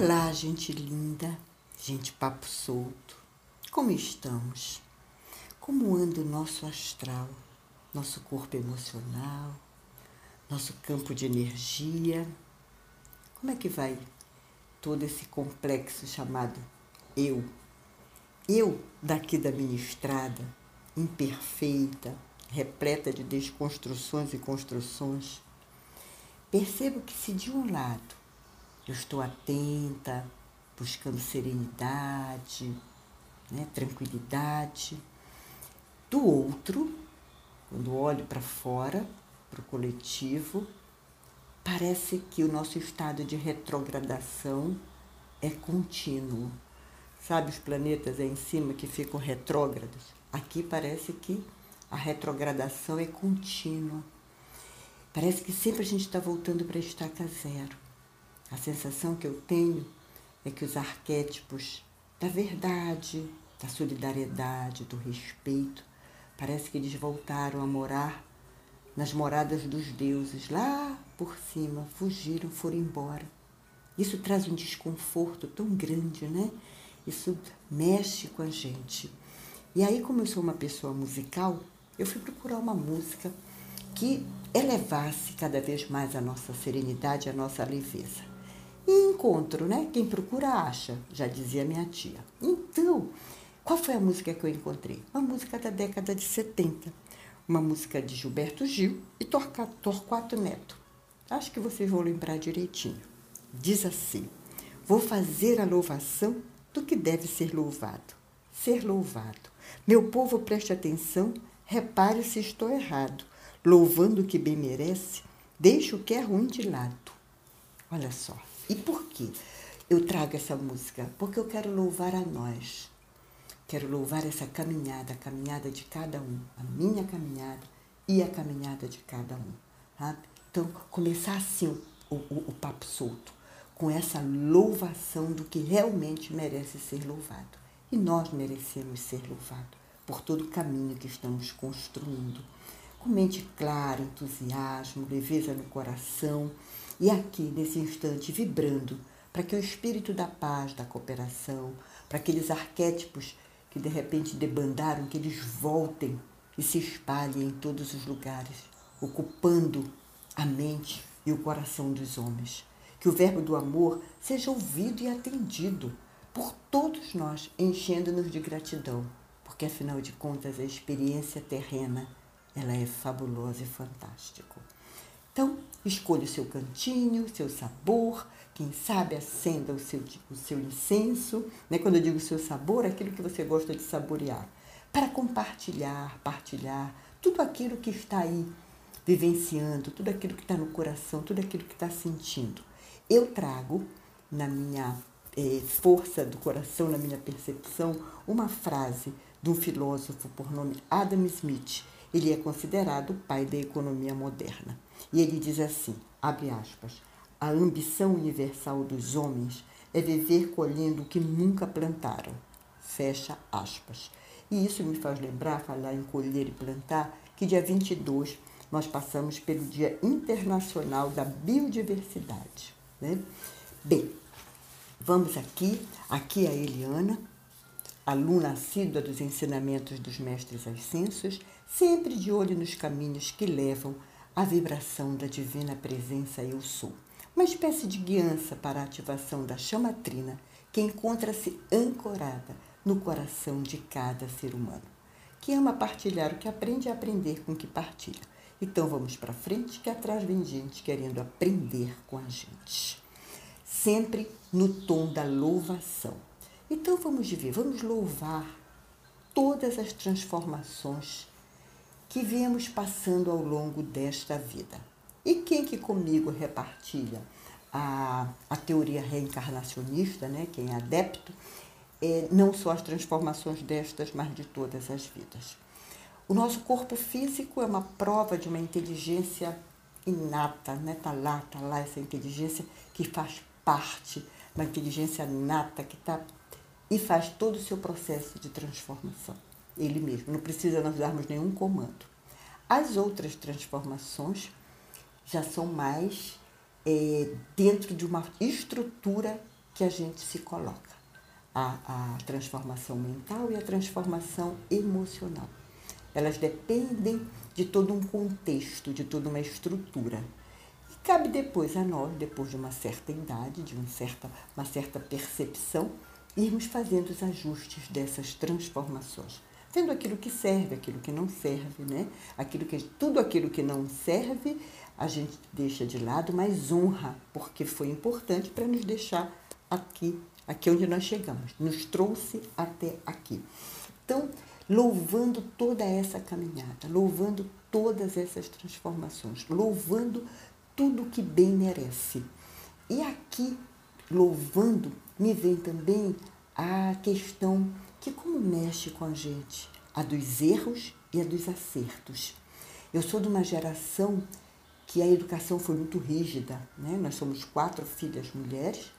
Olá, gente linda, gente papo solto. Como estamos? Como anda o nosso astral, nosso corpo emocional, nosso campo de energia? Como é que vai todo esse complexo chamado eu? Eu daqui da minha estrada, imperfeita, repleta de desconstruções e construções. Percebo que se de um lado eu estou atenta, buscando serenidade, né, tranquilidade. Do outro, quando olho para fora, para o coletivo, parece que o nosso estado de retrogradação é contínuo. Sabe os planetas aí em cima que ficam retrógrados? Aqui parece que a retrogradação é contínua. Parece que sempre a gente está voltando para a estaca zero. A sensação que eu tenho é que os arquétipos da verdade, da solidariedade, do respeito, parece que eles voltaram a morar nas moradas dos deuses, lá por cima, fugiram, foram embora. Isso traz um desconforto tão grande, né? Isso mexe com a gente. E aí, como eu sou uma pessoa musical, eu fui procurar uma música que elevasse cada vez mais a nossa serenidade, a nossa leveza. E encontro, né? Quem procura acha, já dizia minha tia. Então, qual foi a música que eu encontrei? Uma música da década de 70. Uma música de Gilberto Gil e Torquato Neto. Acho que vocês vão lembrar direitinho. Diz assim: Vou fazer a louvação do que deve ser louvado. Ser louvado. Meu povo, preste atenção, repare se estou errado. Louvando o que bem merece, deixe o que é ruim de lado. Olha só, e por quê? Eu trago essa música porque eu quero louvar a nós. Quero louvar essa caminhada, a caminhada de cada um, a minha caminhada e a caminhada de cada um. Então, começar assim o, o, o papo solto, com essa louvação do que realmente merece ser louvado. E nós merecemos ser louvados por todo o caminho que estamos construindo. Com mente clara, entusiasmo, leveza no coração e aqui, nesse instante, vibrando para que o espírito da paz, da cooperação, para aqueles arquétipos que de repente debandaram, que eles voltem e se espalhem em todos os lugares, ocupando a mente e o coração dos homens. Que o verbo do amor seja ouvido e atendido por todos nós, enchendo-nos de gratidão, porque afinal de contas a experiência terrena, ela é fabulosa e fantástica. Então, escolha o seu cantinho, o seu sabor, quem sabe acenda o seu, o seu incenso, né? quando eu digo seu sabor, é aquilo que você gosta de saborear, para compartilhar, partilhar tudo aquilo que está aí vivenciando, tudo aquilo que está no coração, tudo aquilo que está sentindo. Eu trago na minha eh, força do coração, na minha percepção, uma frase de um filósofo por nome Adam Smith. Ele é considerado o pai da economia moderna. E ele diz assim, abre aspas, a ambição universal dos homens é viver colhendo o que nunca plantaram. Fecha aspas. E isso me faz lembrar, falar em colher e plantar, que dia 22 nós passamos pelo Dia Internacional da Biodiversidade. Né? Bem, vamos aqui, aqui a Eliana, aluna assídua dos ensinamentos dos mestres ascensos, sempre de olho nos caminhos que levam a vibração da divina presença eu sou. Uma espécie de guiança para a ativação da chama trina que encontra-se ancorada no coração de cada ser humano, que ama partilhar o que aprende a aprender com o que partilha. Então vamos para frente, que atrás vem gente querendo aprender com a gente. Sempre no tom da louvação. Então vamos ver, vamos louvar todas as transformações que viemos passando ao longo desta vida. E quem que comigo repartilha a, a teoria reencarnacionista, né, quem é adepto, é, não só as transformações destas, mas de todas as vidas. O nosso corpo físico é uma prova de uma inteligência inata, né? Tá lá, tá lá essa inteligência que faz parte, uma inteligência nata que tá e faz todo o seu processo de transformação ele mesmo, não precisa nós darmos nenhum comando. As outras transformações já são mais é, dentro de uma estrutura que a gente se coloca. A, a transformação mental e a transformação emocional. Elas dependem de todo um contexto, de toda uma estrutura. E cabe depois a nós, depois de uma certa idade, de um certa, uma certa percepção, irmos fazendo os ajustes dessas transformações. Vendo aquilo que serve, aquilo que não serve, né? Aquilo que, tudo aquilo que não serve, a gente deixa de lado, mas honra, porque foi importante para nos deixar aqui, aqui onde nós chegamos, nos trouxe até aqui. Então, louvando toda essa caminhada, louvando todas essas transformações, louvando tudo que bem merece. E aqui, louvando, me vem também a questão que como mexe com a gente, a dos erros e a dos acertos. Eu sou de uma geração que a educação foi muito rígida, né? Nós somos quatro filhas mulheres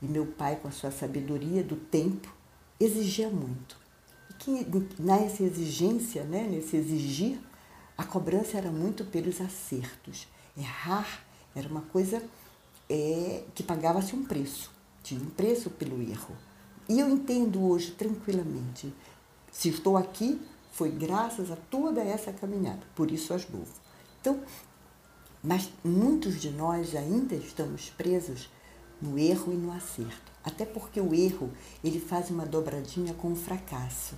e meu pai, com a sua sabedoria do tempo, exigia muito. E que nessa exigência, né, nesse exigir, a cobrança era muito pelos acertos. Errar era uma coisa é, que pagava-se um preço, tinha um preço pelo erro. E eu entendo hoje tranquilamente. Se estou aqui, foi graças a toda essa caminhada, por isso as louvo. Então, mas muitos de nós ainda estamos presos no erro e no acerto. Até porque o erro, ele faz uma dobradinha com o fracasso.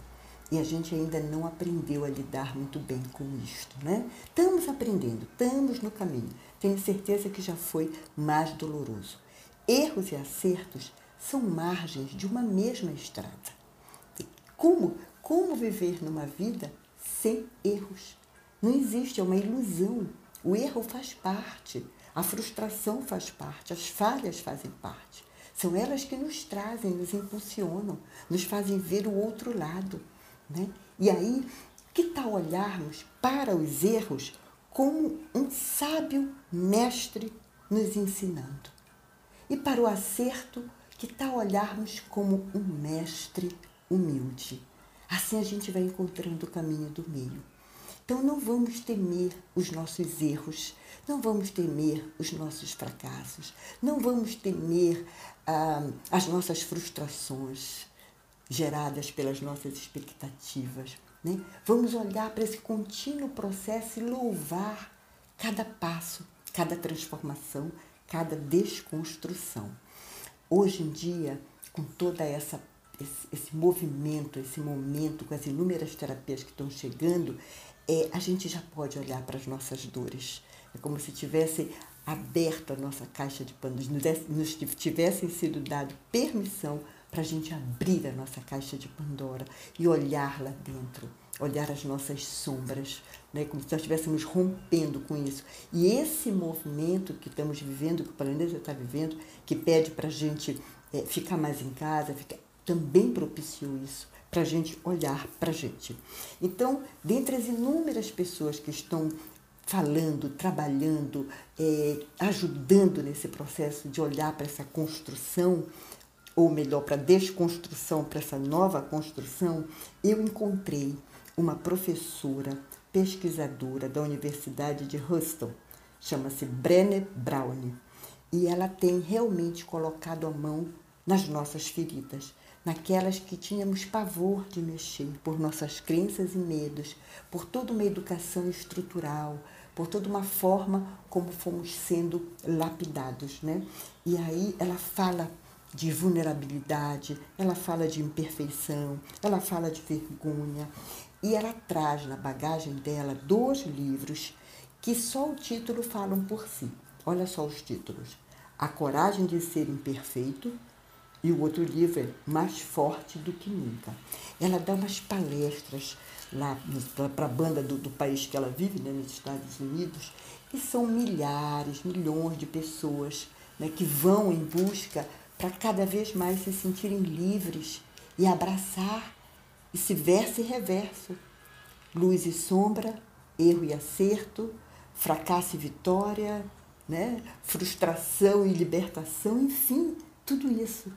E a gente ainda não aprendeu a lidar muito bem com isto, né? Estamos aprendendo, estamos no caminho. Tenho certeza que já foi mais doloroso. Erros e acertos são margens de uma mesma estrada. Como, como viver numa vida sem erros? Não existe, é uma ilusão. O erro faz parte, a frustração faz parte, as falhas fazem parte. São elas que nos trazem, nos impulsionam, nos fazem ver o outro lado. Né? E aí, que tal olharmos para os erros como um sábio mestre nos ensinando? E para o acerto, que tal olharmos como um mestre humilde? Assim a gente vai encontrando o caminho do meio. Então não vamos temer os nossos erros, não vamos temer os nossos fracassos, não vamos temer ah, as nossas frustrações geradas pelas nossas expectativas. Né? Vamos olhar para esse contínuo processo e louvar cada passo, cada transformação, cada desconstrução. Hoje em dia, com toda essa esse, esse, movimento, esse momento, com as inúmeras terapias que estão chegando, é, a gente já pode olhar para as nossas dores. É como se tivesse aberto a nossa caixa de panos, nos tivessem sido dado permissão para a gente abrir a nossa caixa de Pandora e olhar lá dentro, olhar as nossas sombras, né? como se nós estivéssemos rompendo com isso. E esse movimento que estamos vivendo, que o planeta está vivendo, que pede para a gente é, ficar mais em casa, também propiciou isso, para a gente olhar para a gente. Então, dentre as inúmeras pessoas que estão falando, trabalhando, é, ajudando nesse processo de olhar para essa construção, ou melhor, para a desconstrução, para essa nova construção, eu encontrei uma professora pesquisadora da Universidade de Houston, chama-se Brené Brown, e ela tem realmente colocado a mão nas nossas feridas, naquelas que tínhamos pavor de mexer, por nossas crenças e medos, por toda uma educação estrutural, por toda uma forma como fomos sendo lapidados, né? E aí ela fala de vulnerabilidade, ela fala de imperfeição, ela fala de vergonha e ela traz na bagagem dela dois livros que só o título falam por si. Olha só os títulos: A Coragem de Ser Imperfeito e o outro livro é Mais Forte do que Nunca. Ela dá umas palestras lá para a banda do, do, país que ela vive, né, nos Estados Unidos, e são milhares, milhões de pessoas né, que vão em busca para cada vez mais se sentirem livres e abraçar esse verso e reverso, luz e sombra, erro e acerto, fracasso e vitória, né? frustração e libertação, enfim, tudo isso.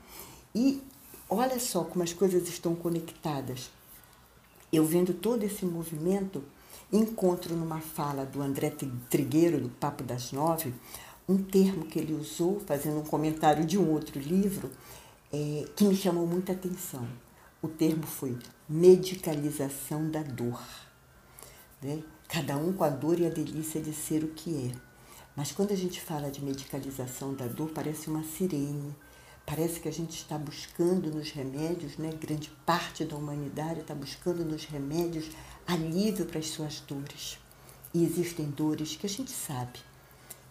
E olha só como as coisas estão conectadas. Eu vendo todo esse movimento, encontro numa fala do André Trigueiro, do Papo das Nove, um termo que ele usou, fazendo um comentário de um outro livro, é, que me chamou muita atenção. O termo foi medicalização da dor. Né? Cada um com a dor e a delícia de ser o que é. Mas quando a gente fala de medicalização da dor, parece uma sirene. Parece que a gente está buscando nos remédios, né? grande parte da humanidade está buscando nos remédios alívio para as suas dores. E existem dores que a gente sabe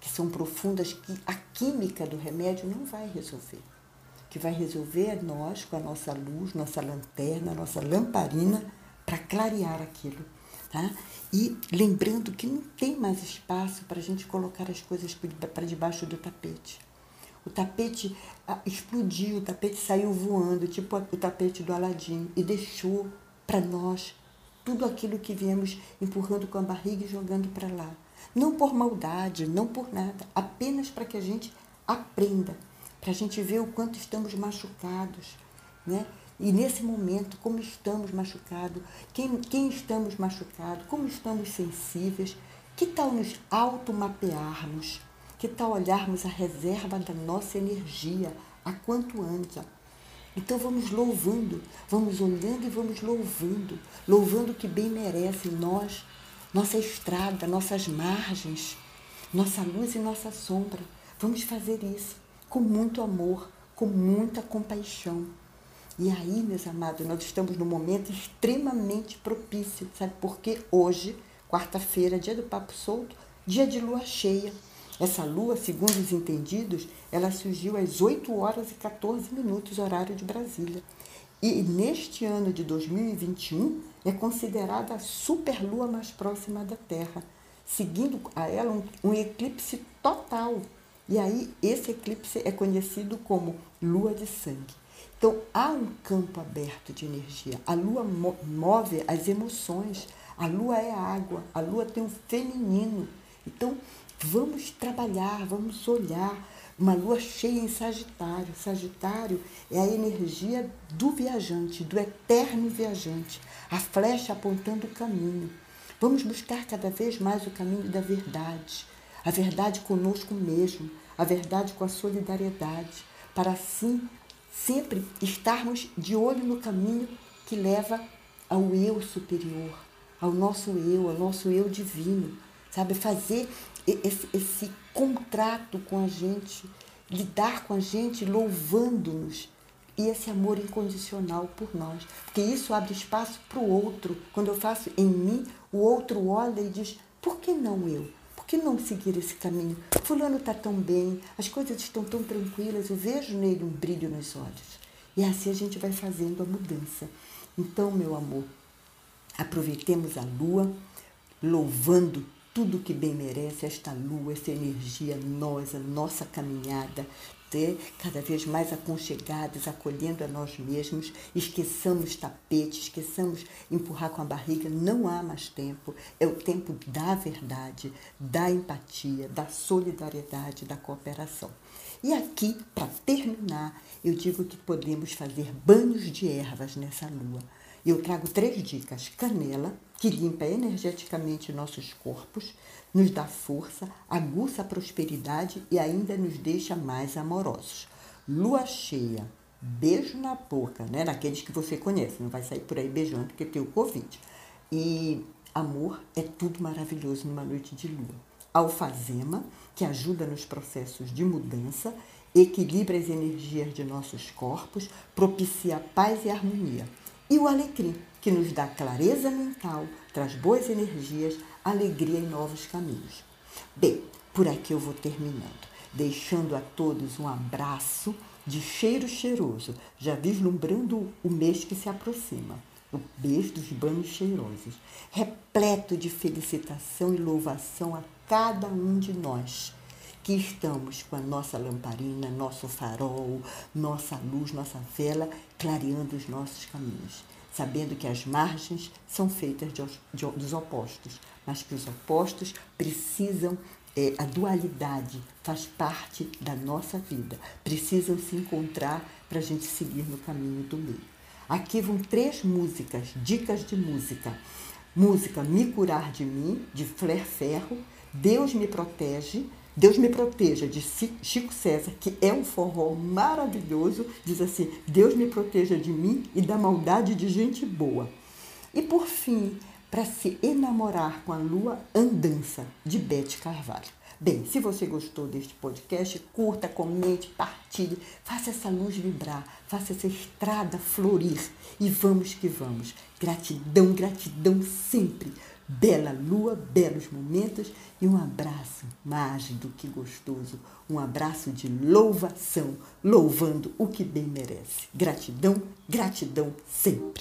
que são profundas, que a química do remédio não vai resolver. Que vai resolver é nós, com a nossa luz, nossa lanterna, nossa lamparina, para clarear aquilo. Tá? E lembrando que não tem mais espaço para a gente colocar as coisas para debaixo do tapete. O tapete ah, explodiu, o tapete saiu voando, tipo o tapete do Aladim, e deixou para nós tudo aquilo que viemos empurrando com a barriga e jogando para lá. Não por maldade, não por nada, apenas para que a gente aprenda, para a gente ver o quanto estamos machucados, né? E nesse momento, como estamos machucados, quem, quem estamos machucados, como estamos sensíveis, que tal nos automapearmos? Que tal olharmos a reserva da nossa energia a quanto antes? Então vamos louvando, vamos olhando e vamos louvando, louvando o que bem merece nós, nossa estrada, nossas margens, nossa luz e nossa sombra. Vamos fazer isso com muito amor, com muita compaixão. E aí, meus amados, nós estamos num momento extremamente propício, sabe? Porque hoje, quarta-feira, dia do Papo Solto, dia de lua cheia. Essa lua, segundo os entendidos, ela surgiu às 8 horas e 14 minutos, horário de Brasília. E neste ano de 2021 é considerada a superlua mais próxima da Terra, seguindo a ela um, um eclipse total. E aí esse eclipse é conhecido como lua de sangue. Então há um campo aberto de energia. A lua move as emoções. A lua é água. A lua tem um feminino. Então vamos trabalhar, vamos olhar uma lua cheia em Sagitário. Sagitário é a energia do viajante, do eterno viajante, a flecha apontando o caminho. Vamos buscar cada vez mais o caminho da verdade, a verdade conosco mesmo, a verdade com a solidariedade, para assim sempre estarmos de olho no caminho que leva ao eu superior, ao nosso eu, ao nosso eu divino, sabe? Fazer esse, esse contrato com a gente, lidar com a gente louvando-nos e esse amor incondicional por nós. Porque isso abre espaço para o outro. Quando eu faço em mim, o outro olha e diz: por que não eu? Que não seguir esse caminho? Fulano está tão bem, as coisas estão tão tranquilas, eu vejo nele um brilho nos olhos. E assim a gente vai fazendo a mudança. Então, meu amor, aproveitemos a lua, louvando tudo que bem merece esta lua, essa energia nossa, nossa caminhada, ter cada vez mais aconchegados, acolhendo a nós mesmos, esqueçamos tapete, esqueçamos empurrar com a barriga, não há mais tempo, é o tempo da verdade, da empatia, da solidariedade, da cooperação. E aqui, para terminar, eu digo que podemos fazer banhos de ervas nessa lua. Eu trago três dicas: canela, que limpa energeticamente nossos corpos, nos dá força, aguça a prosperidade e ainda nos deixa mais amorosos. Lua cheia, beijo na boca, né? Naqueles que você conhece, não vai sair por aí beijando porque tem o Covid. E amor é tudo maravilhoso numa noite de lua. Alfazema, que ajuda nos processos de mudança, equilibra as energias de nossos corpos, propicia paz e harmonia. E o alecrim, que nos dá clareza mental, traz boas energias, alegria e novos caminhos. Bem, por aqui eu vou terminando, deixando a todos um abraço de cheiro cheiroso, já vislumbrando o mês que se aproxima, o mês dos banhos cheirosos, repleto de felicitação e louvação a cada um de nós que estamos com a nossa lamparina, nosso farol, nossa luz, nossa vela, clareando os nossos caminhos, sabendo que as margens são feitas de, de, dos opostos, mas que os opostos precisam, é, a dualidade faz parte da nossa vida, precisam se encontrar para a gente seguir no caminho do meio. Aqui vão três músicas, dicas de música. Música Me Curar de Mim, de Flair Ferro, Deus Me Protege, Deus me proteja, de Chico César, que é um forró maravilhoso, diz assim: Deus me proteja de mim e da maldade de gente boa. E por fim, para se enamorar com a lua, Andança, de Bete Carvalho. Bem, se você gostou deste podcast, curta, comente, partilhe, faça essa luz vibrar, faça essa estrada florir e vamos que vamos. Gratidão, gratidão sempre. Bela lua, belos momentos e um abraço mais do que gostoso. Um abraço de louvação, louvando o que bem merece. Gratidão, gratidão sempre.